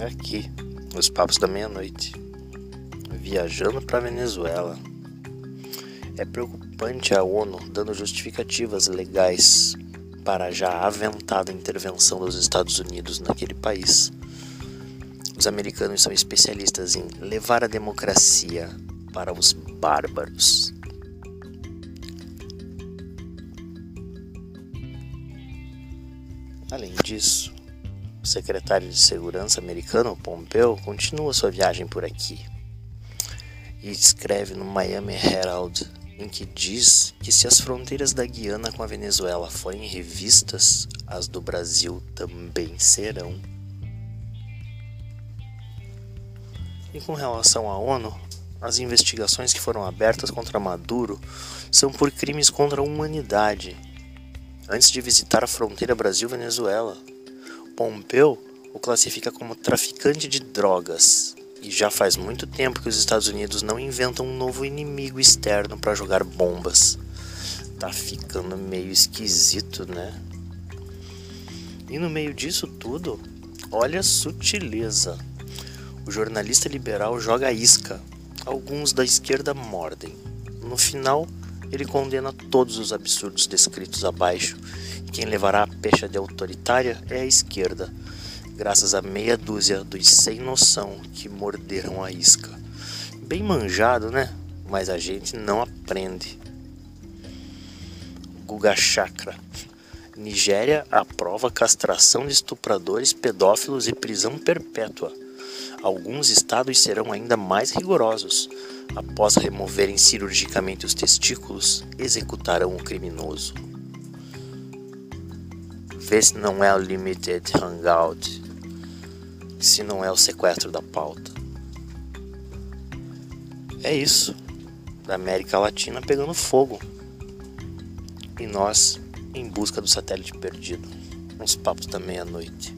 Aqui, os papos da meia-noite. Viajando para Venezuela. É preocupante a ONU dando justificativas legais para a já aventada intervenção dos Estados Unidos naquele país. Os americanos são especialistas em levar a democracia para os bárbaros. Além disso, o secretário de Segurança americano, Pompeo, continua sua viagem por aqui e escreve no Miami Herald em que diz que se as fronteiras da Guiana com a Venezuela forem revistas, as do Brasil também serão. E com relação à ONU, as investigações que foram abertas contra Maduro são por crimes contra a humanidade. Antes de visitar a fronteira Brasil-Venezuela, Pompeu o classifica como traficante de drogas. E já faz muito tempo que os Estados Unidos não inventam um novo inimigo externo para jogar bombas. Tá ficando meio esquisito, né? E no meio disso tudo, olha a sutileza. O jornalista liberal joga isca. Alguns da esquerda mordem. No final, ele condena todos os absurdos descritos abaixo quem levará a pecha de autoritária é a esquerda, graças a meia dúzia dos sem noção que morderam a isca. Bem manjado, né? Mas a gente não aprende. Guga Chakra. Nigéria aprova castração de estupradores, pedófilos e prisão perpétua. Alguns estados serão ainda mais rigorosos. Após removerem cirurgicamente os testículos, executarão o criminoso. Vê se não é o Limited Hangout, se não é o sequestro da pauta. É isso. Da América Latina pegando fogo. E nós em busca do satélite perdido. Uns papos da meia-noite.